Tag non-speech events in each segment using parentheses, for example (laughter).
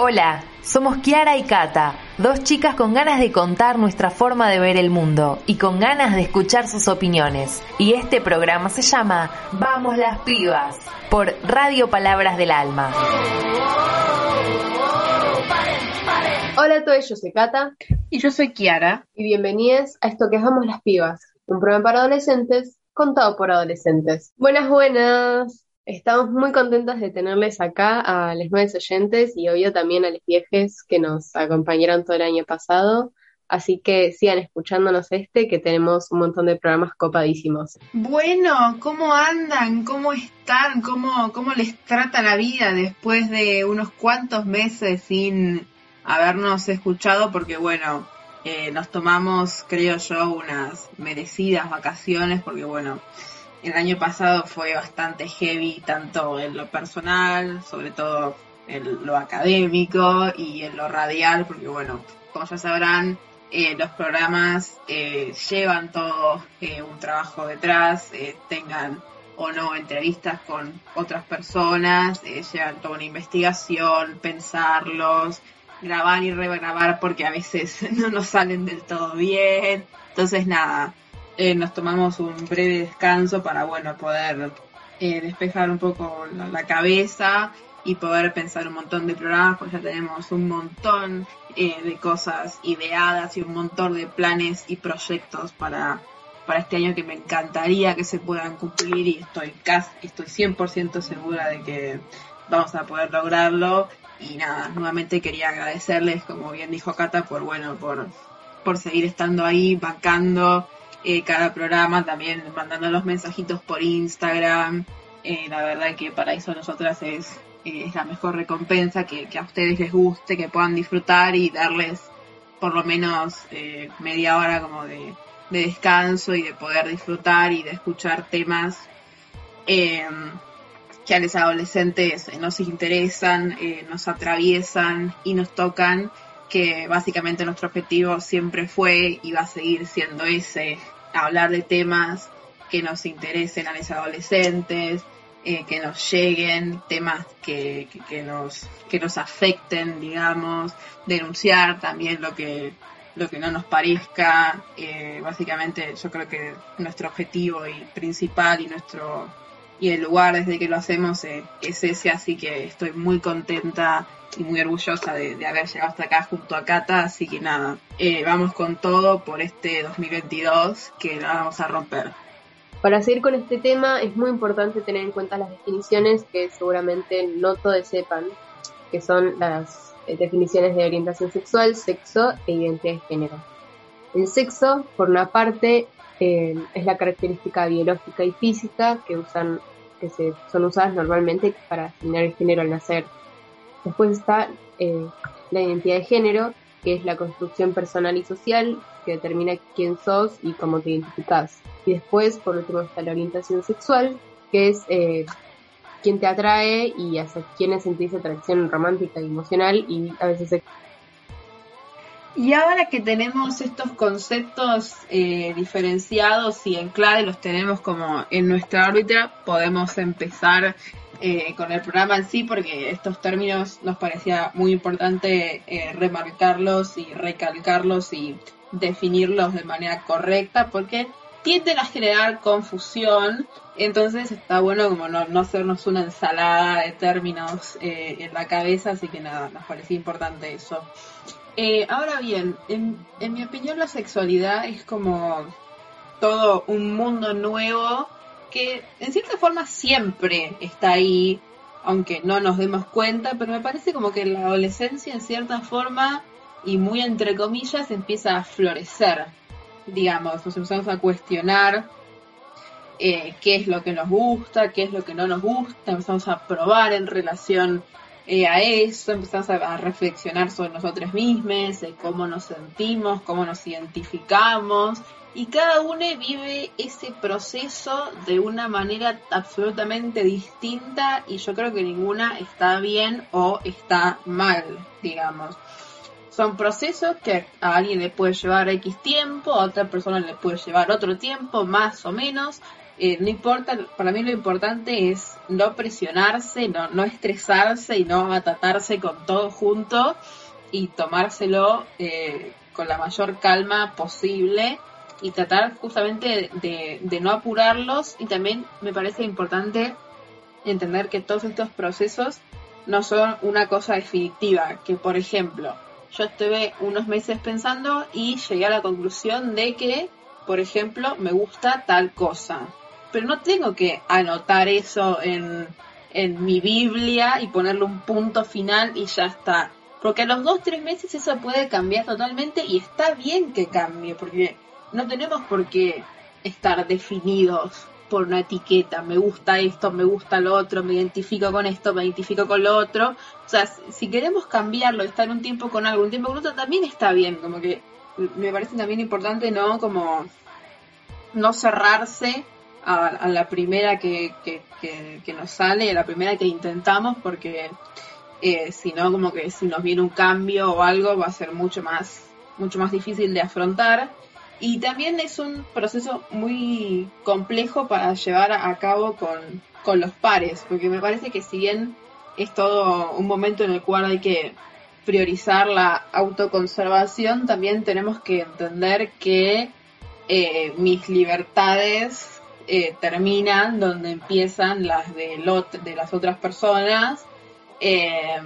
Hola, somos Kiara y Kata, dos chicas con ganas de contar nuestra forma de ver el mundo y con ganas de escuchar sus opiniones. Y este programa se llama Vamos las pibas por Radio Palabras del Alma. Hola a todos, yo soy Kata Y yo soy Kiara. y bienvenidos a esto que es Vamos las pibas, un programa para adolescentes contado por adolescentes. Buenas, buenas. Estamos muy contentas de tenerles acá a los nuevos oyentes y obvio también a los viejes que nos acompañaron todo el año pasado. Así que sigan escuchándonos este, que tenemos un montón de programas copadísimos. Bueno, ¿cómo andan? ¿Cómo están? ¿Cómo, ¿Cómo les trata la vida después de unos cuantos meses sin habernos escuchado? Porque bueno, eh, nos tomamos, creo yo, unas merecidas vacaciones porque bueno, el año pasado fue bastante heavy, tanto en lo personal, sobre todo en lo académico y en lo radial, porque bueno, como ya sabrán, eh, los programas eh, llevan todo eh, un trabajo detrás, eh, tengan o no entrevistas con otras personas, eh, llevan toda una investigación, pensarlos, grabar y regrabar porque a veces (laughs) no nos salen del todo bien. Entonces nada, eh, nos tomamos un breve descanso para bueno poder eh, despejar un poco la, cabeza y poder pensar un montón de programas, pues ya tenemos un montón eh, de cosas ideadas y un montón de planes y proyectos para, para este año que me encantaría que se puedan cumplir y estoy casi, estoy 100% segura de que vamos a poder lograrlo. Y nada, nuevamente quería agradecerles, como bien dijo Cata, por bueno, por, por seguir estando ahí, bancando eh, cada programa, también mandando los mensajitos por Instagram. Eh, la verdad que para eso nosotras es, eh, es la mejor recompensa, que, a ustedes les guste, que puedan disfrutar y darles por lo menos eh, media hora como de, de descanso y de poder disfrutar y de escuchar temas eh, que a los adolescentes nos interesan, nos atraviesan y nos tocan, que básicamente nuestro objetivo siempre fue y va a seguir siendo ese, hablar de temas que nos interesen a los adolescentes, eh, que nos lleguen, temas que, que, que nos, que nos afecten, digamos, denunciar también lo que, lo que no nos parezca. Eh, básicamente yo creo que nuestro objetivo y principal y nuestro y el lugar desde que lo hacemos eh, es ese, así que estoy muy contenta y muy orgullosa de, de haber llegado hasta acá junto a Cata, así que nada, eh, vamos con todo por este 2022 que la vamos a romper. Para seguir con este tema es muy importante tener en cuenta las definiciones que seguramente no todos sepan, que son las eh, definiciones de orientación sexual, sexo e identidad de género. El sexo, por una parte, eh, es la característica biológica y física que usan que se, son usadas normalmente para asignar el género al nacer. Después está eh, la identidad de género, que es la construcción personal y social que determina quién sos y cómo te identificás. Y después, por último, está la orientación sexual, que es eh, quién te atrae y hacia quiénes sentís atracción romántica y emocional y a veces Y ahora que tenemos estos conceptos eh, diferenciados y en clave los tenemos como en nuestra órbita, podemos empezar eh, con el programa en sí, porque estos términos nos parecía muy importante eh, remarcarlos y recalcarlos y definirlos de manera correcta, porque tienden a generar confusión, entonces está bueno como no, no hacernos una ensalada de términos eh, en la cabeza, así que nada, nos parecía importante eso. Eh, ahora bien, en, en mi opinión la sexualidad es como todo un mundo nuevo que en cierta forma siempre está ahí, aunque no nos demos cuenta, pero me parece como que la adolescencia en cierta forma y muy entre comillas empieza a florecer, digamos, nos empezamos a cuestionar eh, qué es lo que nos gusta, qué es lo que no nos gusta, empezamos a probar en relación eh, a eso, empezamos a, a reflexionar sobre nosotros mismos, de cómo nos sentimos, cómo nos identificamos, y cada uno vive ese proceso de una manera absolutamente distinta y yo creo que ninguna está bien o está mal, digamos. Son procesos que a alguien le puede llevar X tiempo, a otra persona le puede llevar otro tiempo, más o menos, eh, no importa, para mí lo importante es no presionarse, no, no estresarse y no atatarse con todo junto y tomárselo eh, con la mayor calma posible y tratar justamente de, de, no apurarlos. Y también me parece importante entender que todos estos procesos no son una cosa definitiva, que por ejemplo yo estuve unos meses pensando y llegué a la conclusión de que, por ejemplo, me gusta tal cosa pero no tengo que anotar eso en, en mi Biblia y ponerle un punto final y ya está. Porque a los dos, tres meses eso puede cambiar totalmente y está bien que cambie, porque no tenemos por qué estar definidos por una etiqueta, me gusta esto, me gusta lo otro, me identifico con esto, me identifico con lo otro. O sea, si queremos cambiarlo, estar un tiempo con algo, un tiempo con otro, también está bien, como que me parece también importante, ¿no? Como no cerrarse a, la primera que, que, nos sale, a la primera que intentamos, porque eh, si no, como que si nos viene un cambio o algo, va a ser mucho más, mucho más difícil de afrontar. Y también es un proceso muy complejo para llevar a cabo con, con los pares, porque me parece que si bien es todo un momento en el cual hay que priorizar la autoconservación, también tenemos que entender que eh, mis libertades eh, terminan donde empiezan las de, de las otras personas. Eh,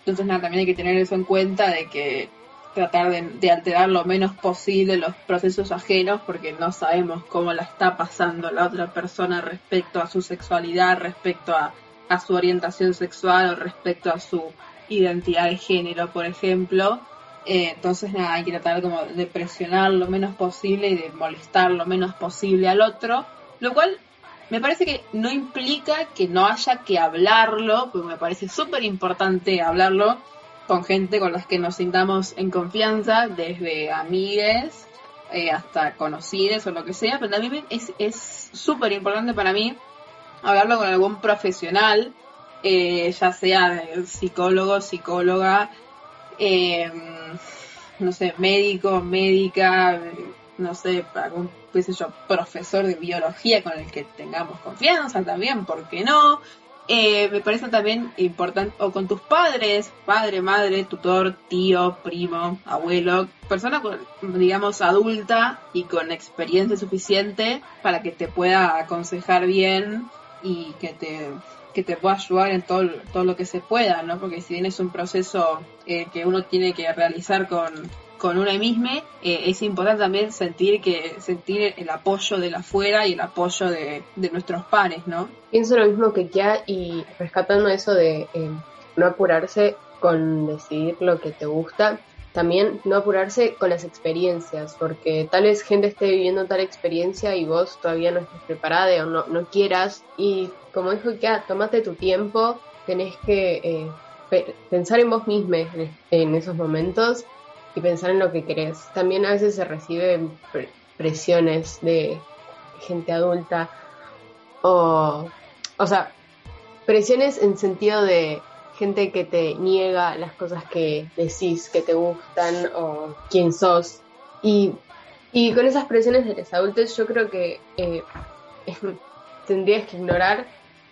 entonces, nada, también hay que tener eso en cuenta de que tratar de, alterar lo menos posible los procesos ajenos porque no sabemos cómo la está pasando la otra persona respecto a su sexualidad, respecto a, a su orientación sexual o respecto a su identidad de género, por ejemplo. Eh, entonces, nada, hay que tratar como de presionar lo menos posible y de molestar lo menos posible al otro lo cual me parece que no implica que no haya que hablarlo, porque me parece súper importante hablarlo con gente con las que nos sintamos en confianza, desde amigues eh, hasta conocidos o lo que sea, pero también es súper importante para mí hablarlo con algún profesional, eh, ya sea psicólogo, psicóloga, eh, no sé, médico, médica, no sé, algún, qué profesor de biología con el que tengamos confianza también, ¿por qué no? Eh, me parece también importante, o con tus padres, padre, madre, tutor, tío, primo, abuelo, persona, digamos, adulta y con experiencia suficiente para que te pueda aconsejar bien y que te, que te pueda ayudar en todo, todo lo que se pueda, ¿no? Porque si bien es un proceso eh, que uno tiene que realizar con, con una misma, eh, es importante también sentir que sentir el apoyo de la afuera y el apoyo de, nuestros pares, ¿no? Pienso lo mismo que ya y rescatando eso de eh, no apurarse con decidir lo que te gusta, también no apurarse con las experiencias, porque tal vez gente esté viviendo tal experiencia y vos todavía no estés preparada o no, no quieras. Y como dijo ya, tomate tu tiempo, tenés que eh, pensar en vos misma en esos momentos y pensar en lo que querés. También a veces se reciben presiones de gente adulta o, o sea, presiones en sentido de gente que te niega las cosas que decís que te gustan o quién sos. Y, y con esas presiones de los adultos yo creo que eh, (laughs) tendrías que ignorar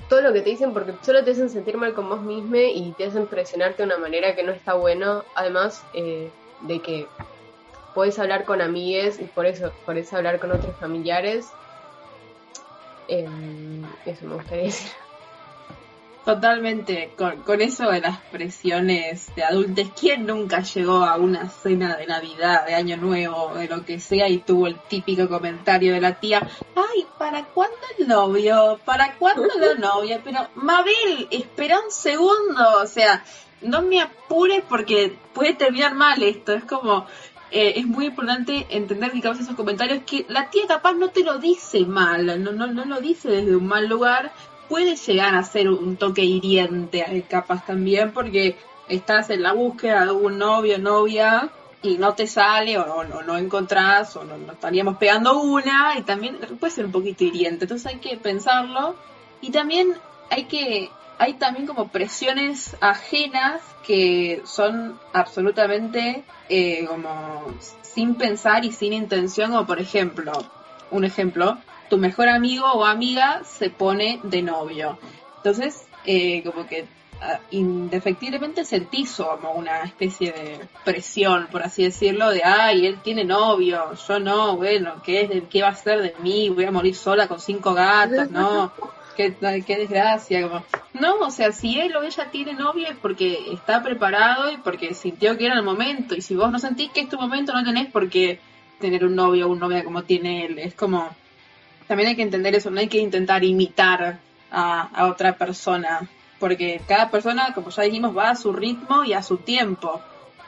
todo lo que te dicen porque solo te hacen sentir mal con vos mismo y te hacen presionarte de una manera que no está bueno. Además, eh, de que puedes hablar con amigues y por eso puedes hablar con otros familiares. Em, eso me gustaría decir. Totalmente, con, con, eso de las presiones de adultos, ¿quién nunca llegó a una cena de Navidad, de Año Nuevo, de lo que sea, y tuvo el típico comentario de la tía, ay, ¿para cuándo el novio? ¿Para cuándo la (laughs) novia? Pero, Mabel, espera un segundo, o sea, no me apures porque puede terminar mal esto. Es como, eh, es muy importante entender que capaz esos comentarios que la tía capaz no te lo dice mal, no, no, no lo dice desde un mal lugar, puede llegar a ser un toque hiriente capaz también porque estás en la búsqueda de un novio, novia y no te sale o, no encontrás o no, no, estaríamos pegando una y también puede ser un poquito hiriente. Entonces hay que pensarlo y también hay que hay también como presiones ajenas que son absolutamente eh, como sin pensar y sin intención, como por ejemplo, un ejemplo, tu mejor amigo o amiga se pone de novio. Entonces, eh, como que ah, indefectiblemente sentís como una especie de presión, por así decirlo, de, ay, él tiene novio, yo no, bueno, ¿qué, es de, qué va a ser de mí? Voy a morir sola con cinco gatos, ¿no? (laughs) Qué, qué desgracia, como, no, o sea, si él o ella tiene novio es porque está preparado y porque sintió que era el momento, y si vos no sentís que es tu momento, no tenés por qué tener un novio o una novia como tiene él, es como, también hay que entender eso, no hay que intentar imitar a, otra persona, porque cada persona, como ya dijimos, va a su ritmo y a su tiempo.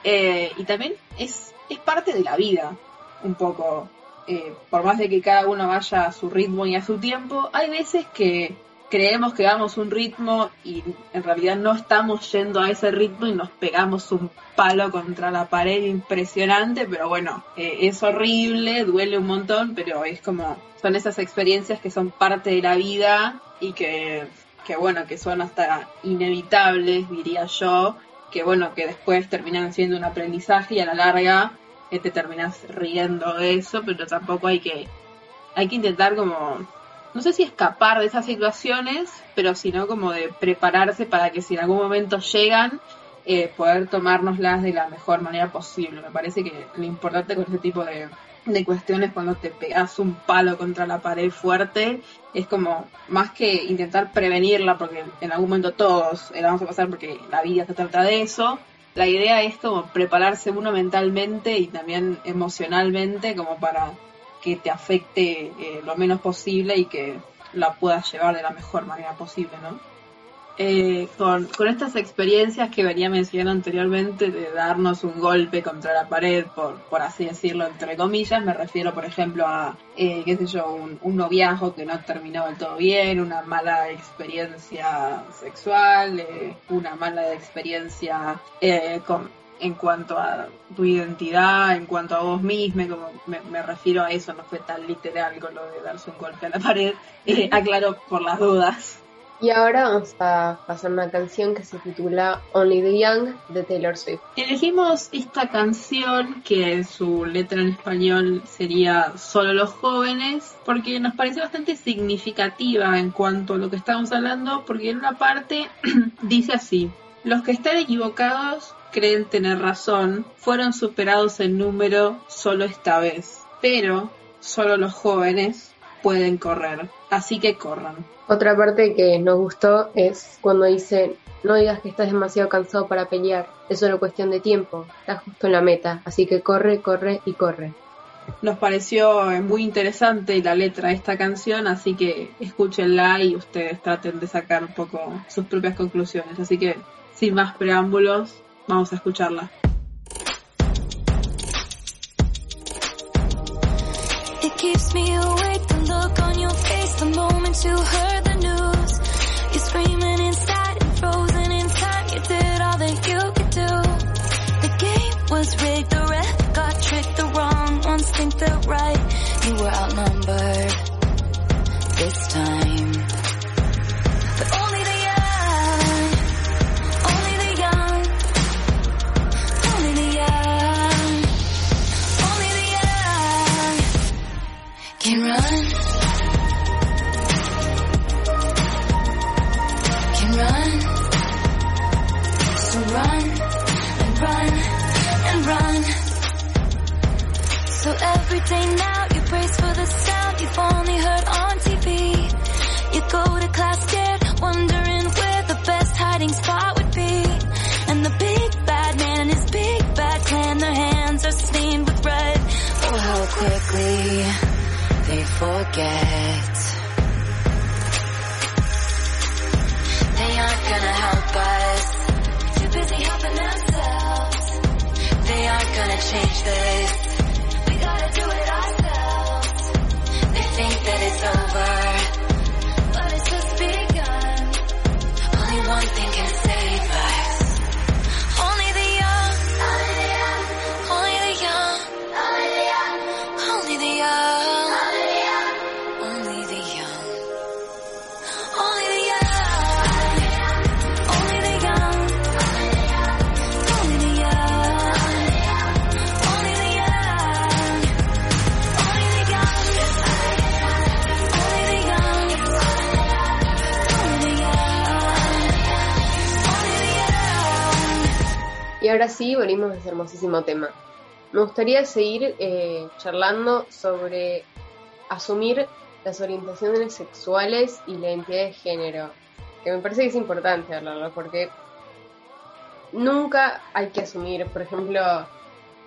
Eh, y también es, parte de la vida, un poco. Eh, por más de que cada uno vaya a su ritmo y a su tiempo, hay veces que creemos que vamos un ritmo y en realidad no estamos yendo a ese ritmo y nos pegamos un palo contra la pared impresionante, pero bueno, eh, es horrible, duele un montón, pero es como, son esas experiencias que son parte de la vida y que, que bueno, que son hasta inevitables, diría yo, que bueno, que después terminan siendo un aprendizaje y a la larga eh, te terminas riendo de eso, pero tampoco hay que, hay que intentar como no sé si escapar de esas situaciones, pero sino como de prepararse para que si en algún momento llegan, eh, poder tomárnoslas de la mejor manera posible. Me parece que lo importante con este tipo de, de cuestiones cuando te pegas un palo contra la pared fuerte es como más que intentar prevenirla porque en algún momento todos la vamos a pasar porque la vida se trata de eso la idea es como prepararse uno mentalmente y también emocionalmente como para que te afecte eh, lo menos posible y que la puedas llevar de la mejor manera posible, ¿no? Eh, con, con, estas experiencias que venía mencionando anteriormente de darnos un golpe contra la pared, por, por así decirlo, entre comillas, me refiero, por ejemplo, a, eh, qué sé yo, un, un, noviazgo que no terminó del todo bien, una mala experiencia sexual, eh, una mala experiencia eh, con, en cuanto a tu identidad, en cuanto a vos misma, como me, refiero a eso, no fue tan literal con lo de darse un golpe a la pared, (laughs) eh, aclaro por las dudas. Y ahora vamos a pasar una canción que se titula Only the Young de Taylor Swift. Elegimos esta canción que su letra en español sería Solo los jóvenes porque nos parece bastante significativa en cuanto a lo que estamos hablando porque en una parte (clears throat) dice así, los que están equivocados creen tener razón, fueron superados en número solo esta vez, pero solo los jóvenes pueden correr, así que corran. Otra parte que nos gustó es cuando dice, no digas que estás demasiado cansado para pelear, es solo cuestión de tiempo, estás justo en la meta, así que corre, corre y corre. Nos pareció muy interesante la letra de esta canción, así que escúchenla y ustedes traten de sacar un poco sus propias conclusiones. Así que, sin más preámbulos, Vamos a escucharla. It keeps me awake, the look on your face the moment you heard the news. You're screaming inside and frozen in time. You did all that you could do. The game was rigged, the ref got tricked, the wrong ones think they're right. You were outnumbered say now ahora sí, volvimos a ese hermosísimo tema. Me gustaría seguir eh, charlando sobre asumir las orientaciones sexuales y la identidad de género, que me parece que es importante hablarlo, porque nunca hay que asumir, por ejemplo,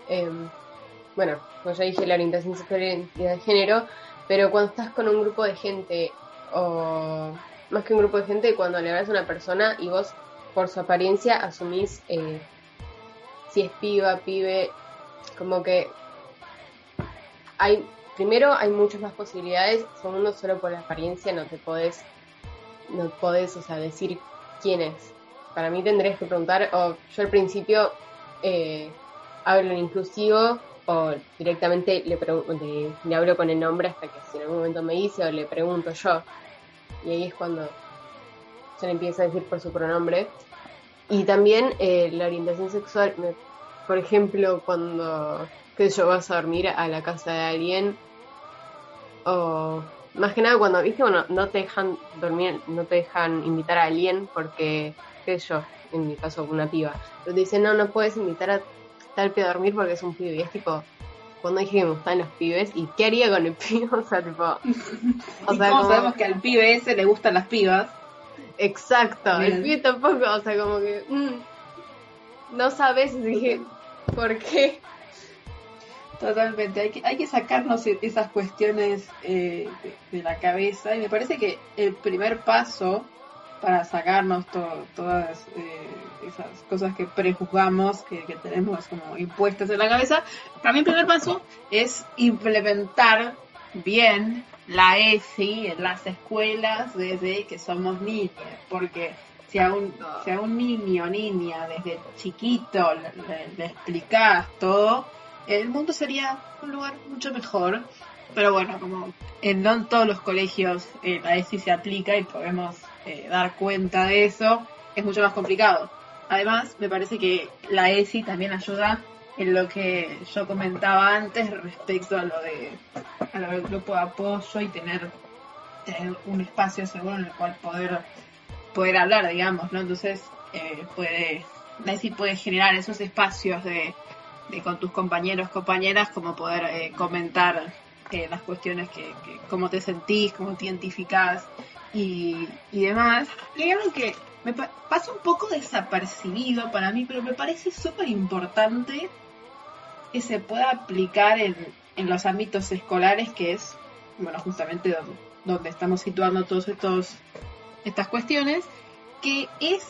em, bueno, como ya dije, la orientación sexual y la identidad de género, pero cuando estás con un grupo de gente, o más que un grupo de gente, cuando le ves a una persona y vos por su apariencia asumís eh, si es piba, pibe, como que hay, primero hay muchas más posibilidades, segundo solo por la apariencia no te podés, no podés, o sea, decir quién es. Para mí tendrías que preguntar, o yo al principio eh, hablo en inclusivo o directamente le, le, le, hablo con el nombre hasta que si en algún momento me dice o le pregunto yo. Y ahí es cuando se le empieza a decir por su pronombre. Y también eh, la orientación sexual, por ejemplo, cuando que yo vas a dormir a la casa de alguien, o más que nada cuando, viste, bueno, no te dejan dormir, no te dejan invitar a alguien porque, qué sé yo, en mi caso una piba, pero te dicen, no, no puedes invitar a tal pibe a dormir porque es un pibe, y es tipo, cuando dije que me gustan los pibes, ¿y qué haría con el (laughs) pibe? O sea, tipo... (laughs) O sea, como... sabemos que al pibe ese le gustan las pibas? Exacto, el pibe tampoco, o sea, como que... Mm, no sabes, dije, ¿por qué? Totalmente, hay que, hay que sacarnos e-, esas cuestiones eh, de, la cabeza. Y me parece que el primer paso para sacarnos todas eh, esas cosas que prejuzgamos, que, que, tenemos como impuestas en la cabeza, para mí el primer paso es implementar bien la ESI en las escuelas desde que somos niños, porque si a un, si a un niño o niña desde chiquito le, le explicás todo, el mundo sería un lugar mucho mejor. Pero bueno, como en no todos los colegios eh, la ESI se aplica y podemos eh, dar cuenta de eso, es mucho más complicado. Además, me parece que la ESI también ayuda en lo que yo comentaba antes respecto a lo de a lo del grupo de apoyo y tener, tener un espacio seguro en el cual poder poder hablar, digamos, ¿no? Entonces, eh, puede ESI puede generar esos espacios de con tus compañeros, compañeras, como poder eh, comentar eh, las cuestiones que, cómo te sentís, cómo te identificás y, y demás. Y hay algo que me pasa un poco desapercibido para mí, pero me parece súper importante que se pueda aplicar en, en los ámbitos escolares, que es, bueno, justamente donde, donde estamos situando todos estos estas cuestiones, que es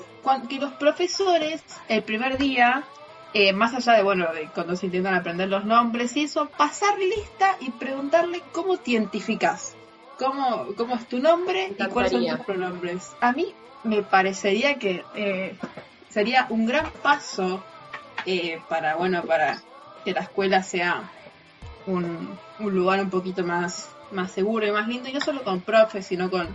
que los profesores el primer día eh, más allá de, bueno, de cuando se intentan aprender los nombres y eso, pasar lista y preguntarle cómo te identificas, cómo, cómo es tu nombre y cuáles son tus pronombres. A mí me parecería que eh, sería un gran paso eh, para, bueno, para que la escuela sea un, un, lugar un poquito más, más seguro y más lindo, y no solo con profes, sino con,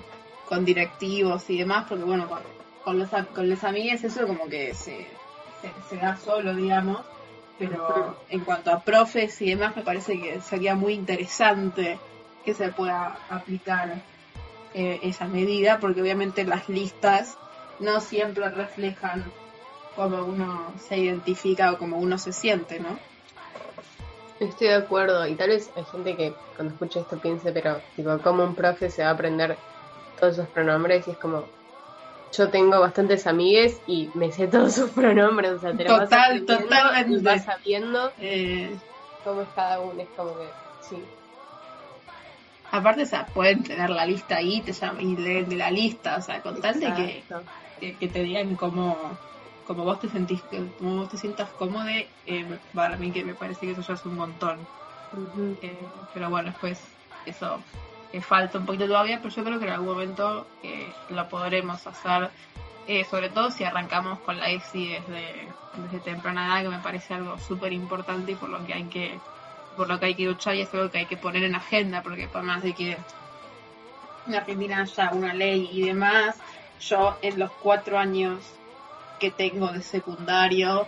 con directivos y demás, porque bueno, con, con los, con los amigos eso como que se se, da solo, digamos, pero en cuanto a profes y demás, me parece que sería muy interesante que se pueda aplicar eh, esa medida, porque obviamente las listas no siempre reflejan cómo uno se identifica o cómo uno se siente, ¿no? Estoy de acuerdo, y tal vez hay gente que cuando escucha esto piense, pero tipo, ¿cómo un profe se va a aprender todos esos pronombres? Y es como, yo tengo bastantes amigues y me sé todos sus pronombres, o sea, te lo Total, vas totalmente. vas sabiendo eh, cómo es cada uno, es como que, sí. Aparte, o sea, pueden tener la lista ahí te llaman, y leen de la lista, o sea, con tal de que, que, te digan cómo, cómo vos te sentís, cómo vos te sientas cómodo, eh, para mí que me parece que eso ya es un montón. eh, pero bueno, después eso falta un poquito todavía, pero yo creo que en algún momento eh, lo podremos hacer, eh, sobre todo si arrancamos con la EXI desde, desde temprana edad, que me parece algo súper importante y por lo que hay que por lo que hay que luchar y es algo que hay que poner en agenda, porque por más de que en Argentina haya una ley y demás, yo en los cuatro años que tengo de secundario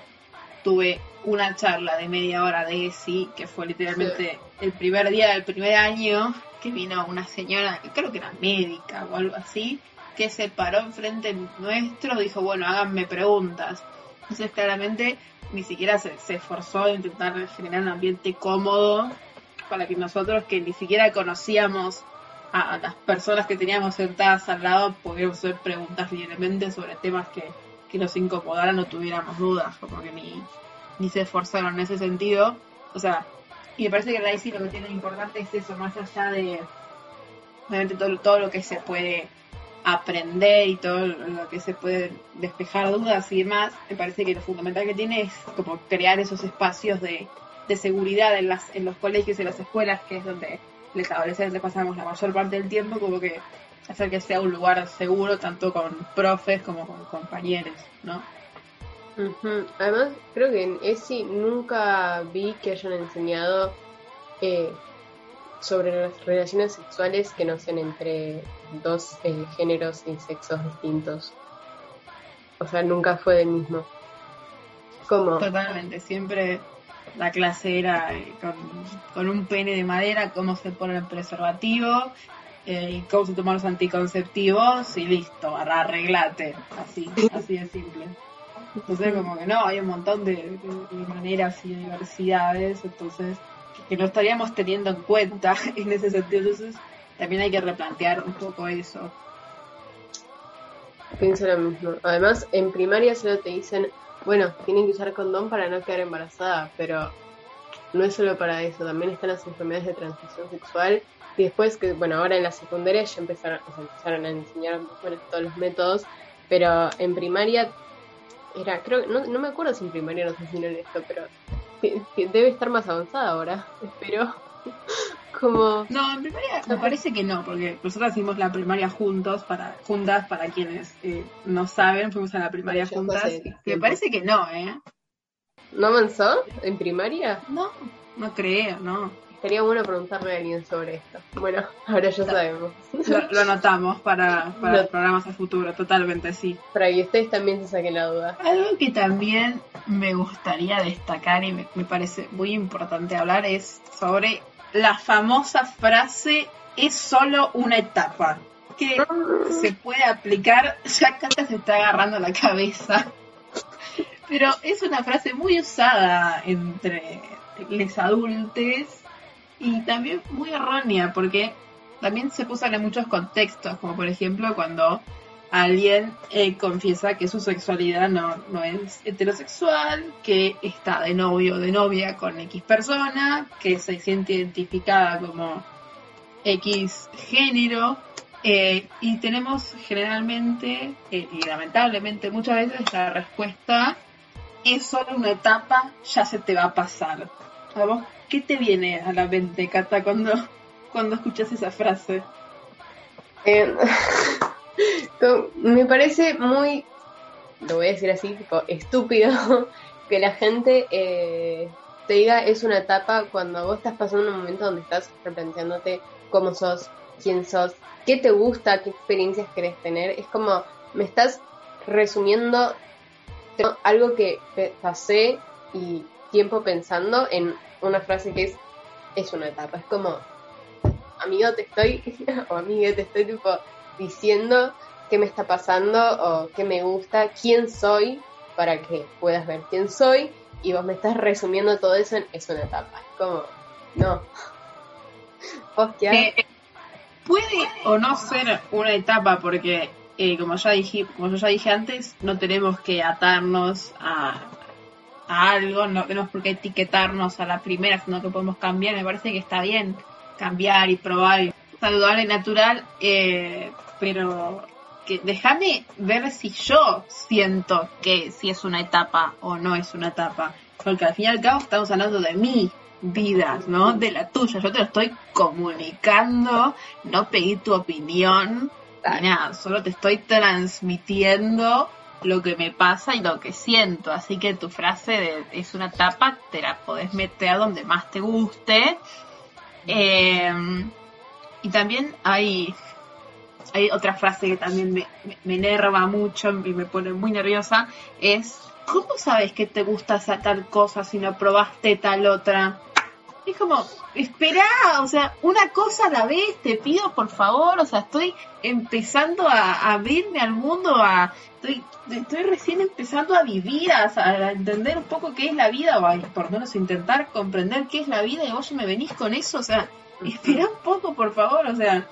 tuve una charla de media hora de ESI, que fue literalmente el primer día del primer año, que vino una señora, que creo que era médica o algo así, que se paró enfrente nuestro, dijo, bueno, háganme preguntas. Entonces claramente ni siquiera se, se esforzó en intentar generar un ambiente cómodo para que nosotros que ni siquiera conocíamos a, a las personas que teníamos sentadas al lado pudiéramos hacer preguntas libremente sobre temas que, que nos incomodaran o tuviéramos dudas, como que ni, ni se esforzaron en ese sentido. O sea, y me parece que ahí sí lo que tiene importante es eso, más allá de obviamente todo, todo lo que se puede aprender y todo lo que se puede despejar dudas y demás, me parece que lo fundamental que tiene es como crear esos espacios de, de seguridad en, las, en los colegios y en las escuelas, que es donde los adolescentes pasamos la mayor parte del tiempo, como que hacer que sea un lugar seguro tanto con profes como con compañeros, ¿no? Ujú. Además, creo que en ESI nunca vi que hayan enseñado eh, sobre las relaciones sexuales que no sean entre dos eh, géneros y sexos distintos. O sea, nunca fue del mismo. Como, Totalmente, siempre la clase era eh, con, con un pene de madera, cómo se pone el preservativo, eh, y cómo se toman los anticonceptivos y listo, arreglate, así, así de simple. Entonces como que no, hay un montón de maneras y de diversidades, entonces que no estaríamos teniendo en cuenta (laughs) en ese sentido, entonces también hay que replantear un poco eso. pienso lo mismo. Además, en primaria solo te dicen, bueno, tienen que usar condón para no quedar embarazada, pero no es solo para eso, también están las enfermedades de transmisión sexual. Y después, que bueno, ahora en la secundaria ya empezaron, o sea, empezaron a enseñar bueno, todos los métodos, pero en primaria era, creo, no, no me acuerdo si en primaria nos enseñaron esto, pero debe estar más avanzada ahora, (laughs) espero. Como, No, en primaria me parece que no, porque nosotros hicimos la primaria juntos, para juntas, para quienes eh, no saben, fuimos a la primaria juntas. Me parece que no, ¿eh? ¿No avanzó en primaria? No, no creo, no. Estaría bueno preguntarle a alguien sobre esto. Bueno, (laughs) ahora ya sabemos. Lo, lo anotamos para, para los programas a futuro, totalmente, sí. Para que ustedes también se saquen la duda. Algo que también me gustaría destacar y me, me parece muy importante hablar es sobre la famosa frase es solo una etapa que se puede aplicar, ya Cata se está agarrando la cabeza, pero es una frase muy usada entre los adultos y también muy errónea porque también se usa en muchos contextos, como por ejemplo cuando alguien eh, confiesa que su sexualidad no, no es heterosexual, que está de novio o de novia con X persona, que se siente identificada como X género. eh, y tenemos generalmente, eh, y lamentablemente muchas veces, la respuesta es solo una etapa, ya se te va a pasar. ¿A vos qué te viene a la mente, Cata, cuando, cuando escuchas esa frase? Eh, (laughs) me parece muy, lo voy a decir así, tipo, estúpido (laughs) que la gente eh, te diga es una etapa cuando vos estás pasando un momento donde estás replanteándote cómo sos, quién sos, qué te gusta, qué experiencias querés tener. Es como, me estás resumiendo algo que pasé y tiempo pensando en una frase que es, es una etapa. Es como, amigo, te estoy, (laughs) o amiga, te estoy tipo diciendo qué me está pasando o qué me gusta, quién soy, para que puedas ver quién soy, y vos me estás resumiendo todo eso en es una etapa. Es como, no. (laughs) ¿Vos qué haces? Eh, puede o no ser una etapa porque eh, como ya dije como yo ya dije antes no tenemos que atarnos a, a algo no tenemos por qué etiquetarnos a la primera sino que podemos cambiar me parece que está bien cambiar y probar saludable y natural eh, pero que déjame ver si yo siento que si es una etapa o no es una etapa porque al fin y al cabo estamos hablando de mí vidas, ¿no? De la tuya. Yo te lo estoy comunicando, no pedí tu opinión, ni nada, solo te estoy transmitiendo lo que me pasa y lo que siento. Así que tu frase de es una tapa, te la podés meter donde más te guste. Eh, y también hay, hay otra frase que también me, me, me enerva mucho y me pone muy nerviosa, es ¿cómo sabes que te gusta esa tal cosa si no probaste tal otra? Es como, espera, o sea, una cosa a la vez, te pido por favor, o sea, estoy empezando a, abrirme al mundo, a, estoy, estoy recién empezando a vivir, a, entender un poco qué es la vida, o por lo menos intentar comprender qué es la vida, y vos me venís con eso, o sea, espera un poco, por favor, o sea,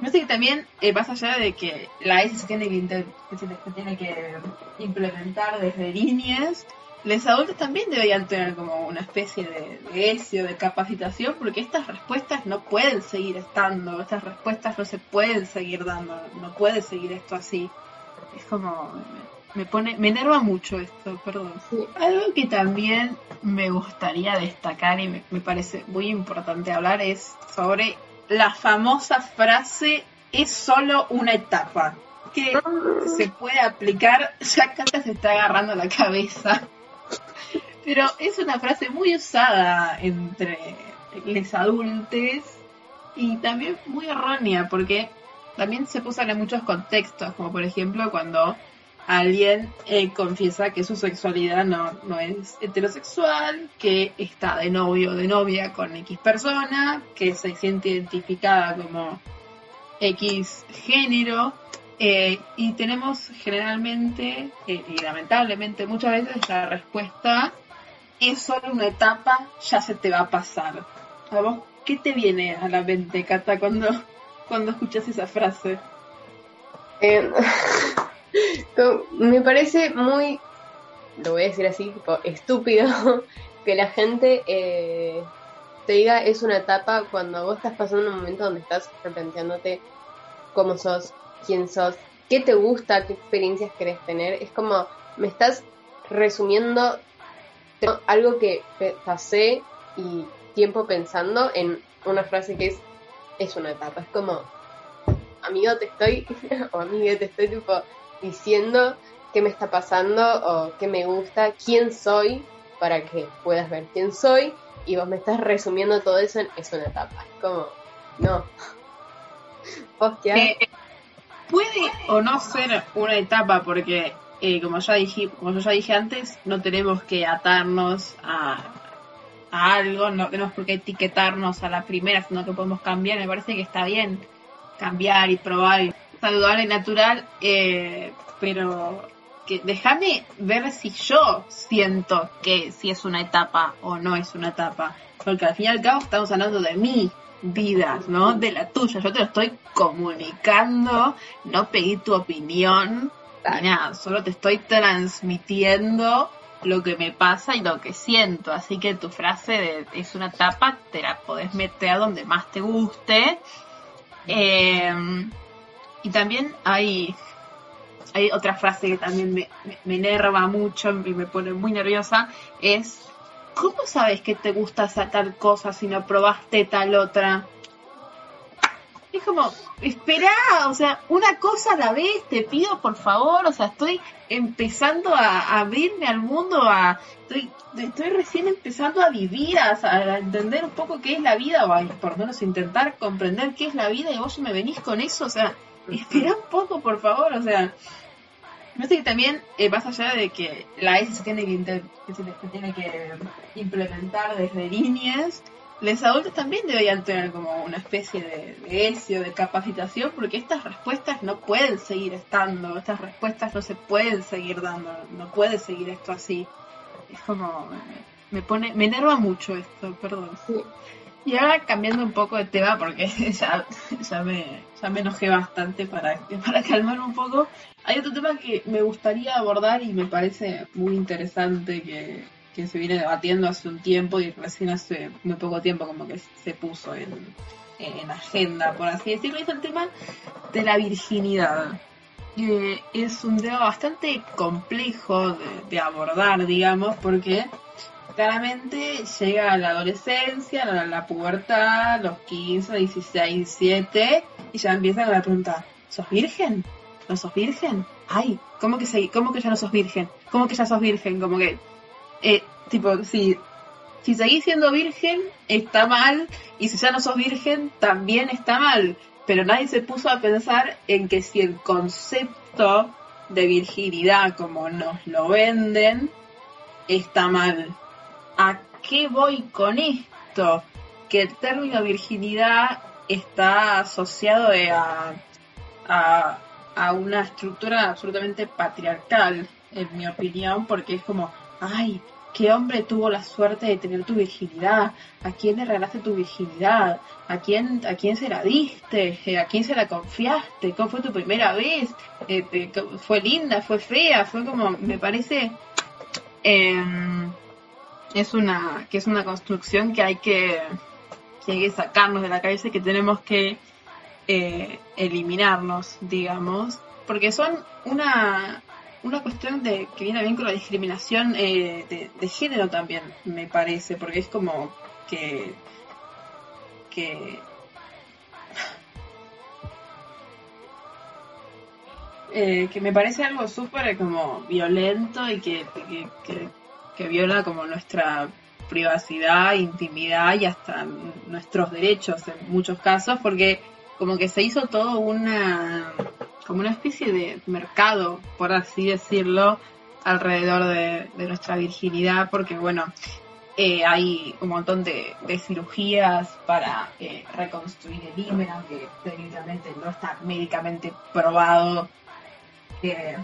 me que también, eh, más allá de que la S se tiene que, se tiene que implementar desde líneas, los adultos también deberían tener como una especie de, de de capacitación, porque estas respuestas no pueden seguir estando, estas respuestas no se pueden seguir dando, no puede seguir esto así. Es como, me pone, me enerva mucho esto, perdón. Algo que también me gustaría destacar y me, me parece muy importante hablar es sobre la famosa frase es solo una etapa que se puede aplicar, ya Cata se está agarrando la cabeza pero es una frase muy usada entre los adultos y también muy errónea porque también se usa en muchos contextos, como por ejemplo cuando alguien eh, confiesa que su sexualidad no, no es heterosexual, que está de novio o de novia con X persona, que se siente identificada como X género. Eh, y tenemos generalmente, eh, y lamentablemente muchas veces, la respuesta es solo una etapa, ya se te va a pasar. ¿A vos qué te viene a la mente, Cata, cuando, cuando escuchas esa frase? Eh, (laughs) me parece muy, lo voy a decir así, estúpido, (laughs) que la gente eh, te diga es una etapa cuando vos estás pasando un momento donde estás replanteándote cómo sos, quién sos, qué te gusta, qué experiencias querés tener. Es como, me estás resumiendo algo que pasé y tiempo pensando en una frase que es, es una etapa. Es como, amigo, te estoy, (laughs) o amiga, te estoy tipo diciendo qué me está pasando o qué me gusta, quién soy, para que puedas ver quién soy, y vos me estás resumiendo todo eso en es una etapa. Es como, no. (laughs) Eh, puede o no ser una etapa, porque eh, como ya dije, como yo ya dije antes, no tenemos que atarnos a, algo, no tenemos por qué etiquetarnos a la primera, sino que podemos cambiar. Me parece que está bien cambiar y probar, saludable y natural, eh, pero que déjame ver si yo siento que si es una etapa o no es una etapa, porque al fin y al cabo estamos hablando de mi vida, ¿no? De la tuya, yo te lo estoy comunicando, no pedí tu opinión, nada, solo te estoy transmitiendo lo que me pasa y lo que siento. Así que tu frase es una tapa, te la podés meter a donde más te guste. Em, y también hay, otra frase que también me, me, enerva mucho y me pone muy nerviosa, es, ¿cómo sabes que te gusta tal cosa si no probaste tal otra? Es como, espera, o sea, una cosa a la vez, te pido por favor, o sea, estoy empezando a, abrirme al mundo, a estoy, estoy recién empezando a vivir, a, entender un poco qué es la vida, o a por lo menos intentar comprender qué es la vida, y vos me venís con eso, o sea, espera un poco, por favor, o sea, me que también, eh, más allá de que la S se tiene que, se tiene que implementar desde líneas, los adultos también deberían tener como una especie de, de de capacitación, porque estas respuestas no pueden seguir estando, estas respuestas no se pueden seguir dando, no puede seguir esto así. Es como, me pone, me enerva mucho esto, perdón. Y ahora cambiando un poco de tema, porque (laughs) ya, ya, me, ya me enojé bastante para, para calmar un poco, hay otro tema que me gustaría abordar y me parece muy interesante que que se viene debatiendo hace un tiempo y recién hace muy poco tiempo como que se puso en, en agenda, por así decirlo, es el tema de la virginidad. Eh, es un tema bastante complejo de, abordar, digamos, porque claramente llega a la adolescencia, a la, pubertad, los 15, 16, 17, y ya empiezan con la pregunta, ¿sos virgen? ¿No sos virgen? Ay, ¿cómo que, ¿cómo que ya no sos virgen? ¿Cómo que ya sos virgen? Eh, tipo, si, si seguís siendo virgen, está mal, y si ya no sos virgen, también está mal. Pero nadie se puso a pensar en que si el concepto de virginidad, como nos lo venden, está mal. ¿A qué voy con esto? que el término virginidad está asociado a, a, a una estructura absolutamente patriarcal, en mi opinión, porque es como, ay, ¿Qué hombre tuvo la suerte de tener tu virginidad? ¿A quién le regalaste tu virginidad? ¿A quién, a quién se la diste? Eh, ¿A quién se la confiaste? ¿Cómo fue tu primera vez? Eh, ¿Fue linda? ¿Fue fea? Fue como, me parece, em, es una, que es una construcción que hay que, que hay que sacarnos de la cabeza y que tenemos que eh, eliminarnos, digamos, porque son una, una cuestión de que viene bien con la discriminación eh, de, género también, me parece, porque es como que. que. (sighs) Eh, que me parece algo súper como violento y que, que, que, viola como nuestra privacidad, intimidad y hasta nuestros derechos en muchos casos, porque como que se hizo todo una como una especie de mercado, por así decirlo, alrededor de, nuestra virginidad, porque bueno, eh, hay un montón de, cirugías para eh, reconstruir el himen, aunque técnicamente no está médicamente probado que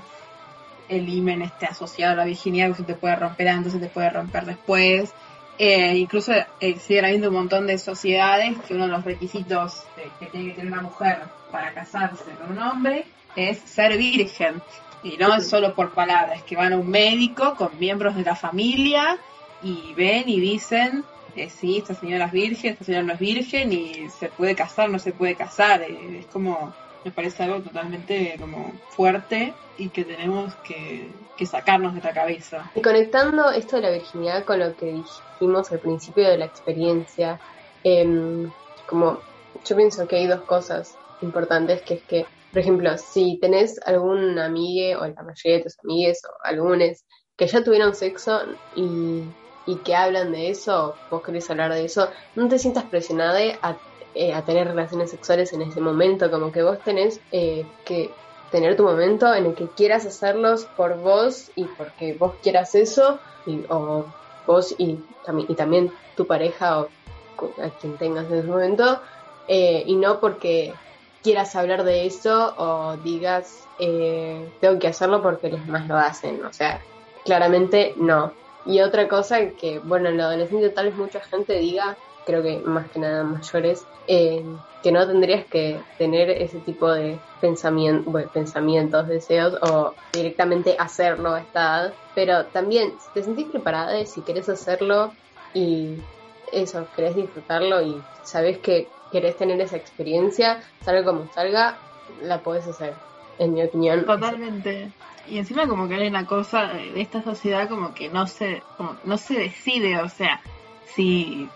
el himen esté asociado a la virginidad, que se te puede romper antes, se te puede romper después. Eh, incluso eh, sigue habiendo un montón de sociedades que uno de los requisitos que tiene que tener una mujer para casarse con un hombre es ser virgen. Y no es solo por palabras, que van a un médico con miembros de la familia y ven y dicen, sí, esta señora es virgen, esta señora no es virgen y se puede casar, no se puede casar. Eh, es como, me parece algo totalmente como fuerte y que tenemos que, que sacarnos de la cabeza. Y conectando esto de la virginidad con lo que dijimos al principio de la experiencia, em, como yo pienso que hay dos cosas importantes, que es que por ejemplo, si tenés algún amigue o la mayoría de tus amigues o algunos que ya tuvieron sexo y, que hablan de eso, vos querés hablar de eso, no te sientas presionada a, eh, a tener relaciones sexuales en ese momento, como que vos tenés eh, que tener tu momento en el que quieras hacerlos por vos y porque vos quieras eso, o vos y, y también tu pareja o a quien tengas en ese momento, eh, y no porque quieras hablar de eso o digas eh, tengo que hacerlo porque los demás lo hacen. O sea, claramente no. Y otra cosa que, bueno, en la adolescencia tal vez mucha gente diga, creo que más que nada mayores, eh, que no tendrías que tener ese tipo de pensamiento, pensamientos, deseos o directamente hacerlo a esta edad. Pero también, si te sentís preparada y si querés hacerlo y eso, querés disfrutarlo y sabes que querés tener esa experiencia, salga como salga, la podés hacer, en mi opinión. Totalmente. Y encima como que hay una cosa de esta sociedad como que no se, no se decide, o sea, si,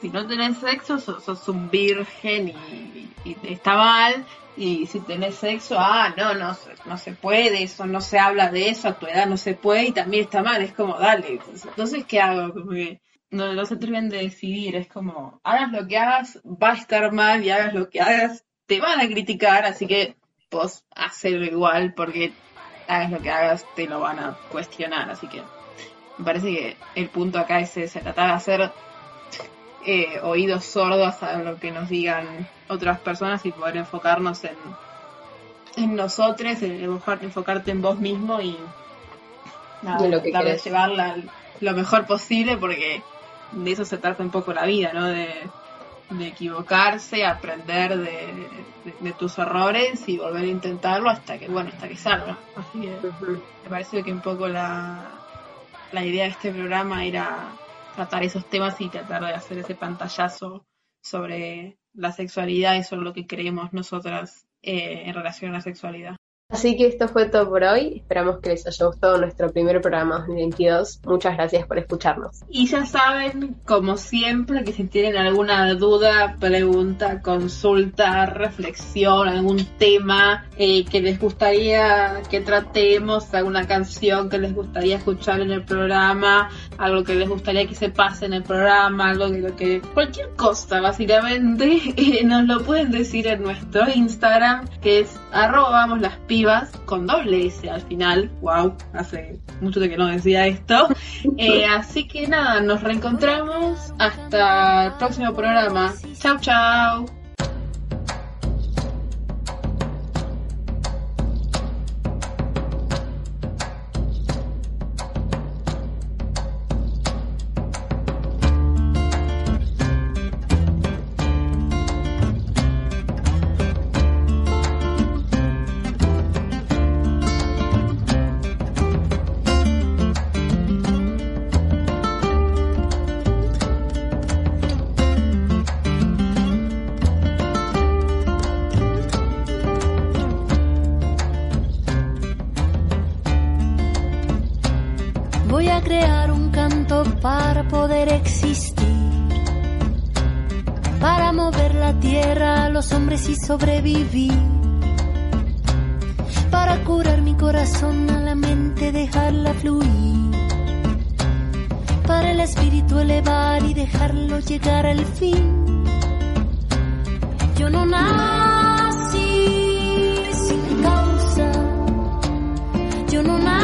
si no tenés sexo sos, un virgen y, y, está mal, y si tenés sexo, ah, no, no, no se puede, eso no se habla de eso, a tu edad no se puede y también está mal, es como, dale, entonces, ¿qué hago? Como que no, no se atreven de decidir, es como, hagas lo que hagas, va a estar mal y hagas lo que hagas, te van a criticar, así que vos hacerlo igual porque hagas lo que hagas, te lo van a cuestionar, así que me parece que el punto acá es ese, tratar de hacer eh, oídos sordos a lo que nos digan otras personas y poder enfocarnos en, en nosotros, en enfocarte en vos mismo y nada, lo que llevarla lo mejor posible porque de eso se trata un poco la vida, ¿no? De, equivocarse, aprender de, tus errores y volver a intentarlo hasta que, bueno, hasta que salga. Así que me parece que un poco la, la idea de este programa era tratar esos temas y tratar de hacer ese pantallazo sobre la sexualidad y sobre lo que creemos nosotras eh, en relación a la sexualidad. Así que esto fue todo por hoy. Esperamos que les haya gustado nuestro primer programa 2022. Muchas gracias por escucharnos. Y ya saben, como siempre, que si tienen alguna duda, pregunta, consulta, reflexión, algún tema eh, que les gustaría que tratemos, alguna canción que les gustaría escuchar en el programa, algo que les gustaría que se pase en el programa, algo que, que cualquier cosa, básicamente, (laughs) eh, nos lo pueden decir en nuestro Instagram, que es arroba las pibas con doble S al final. Wow, hace mucho que no decía esto. (laughs) Eh, así que nada, nos reencontramos hasta el próximo programa. Chau, chau. Sobrevivir. Para curar mi corazón a la mente, dejarla fluir. Para el espíritu elevar y dejarlo llegar al fin. Yo no nací sin causa. Yo no nací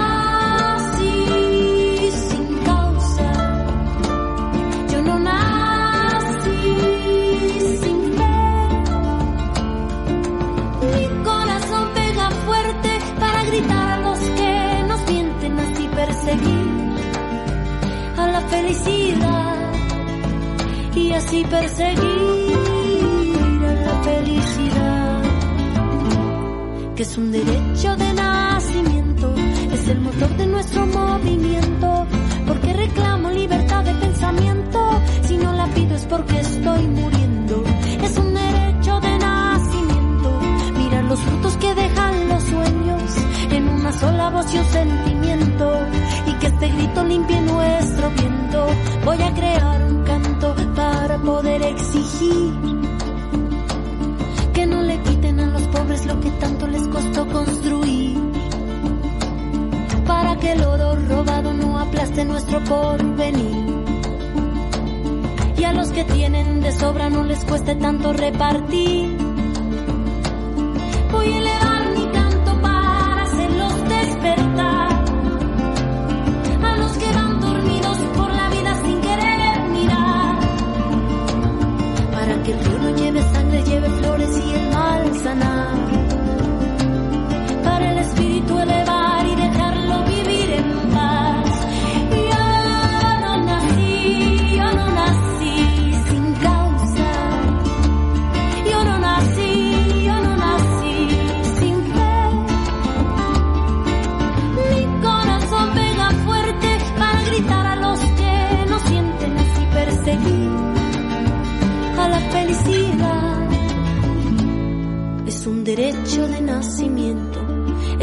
y perseguir la felicidad, que es un derecho de nacimiento, es el motor de nuestro movimiento, porque reclamo libertad de pensamiento, si no la pido es porque estoy muriendo, es un derecho de nacimiento, mirar los frutos que dejan los sueños en una sola voz y un sentimiento y que este grito limpie nuestro viento. Voy a crear un canto para poder exigir que no le quiten a los pobres lo que tanto les costó construir. Para que el oro robado no aplaste nuestro porvenir. Y a los que tienen de sobra no les cueste tanto repartir. Voy elevar lleve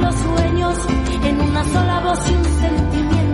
los sueños en una sola voz y un sentimiento.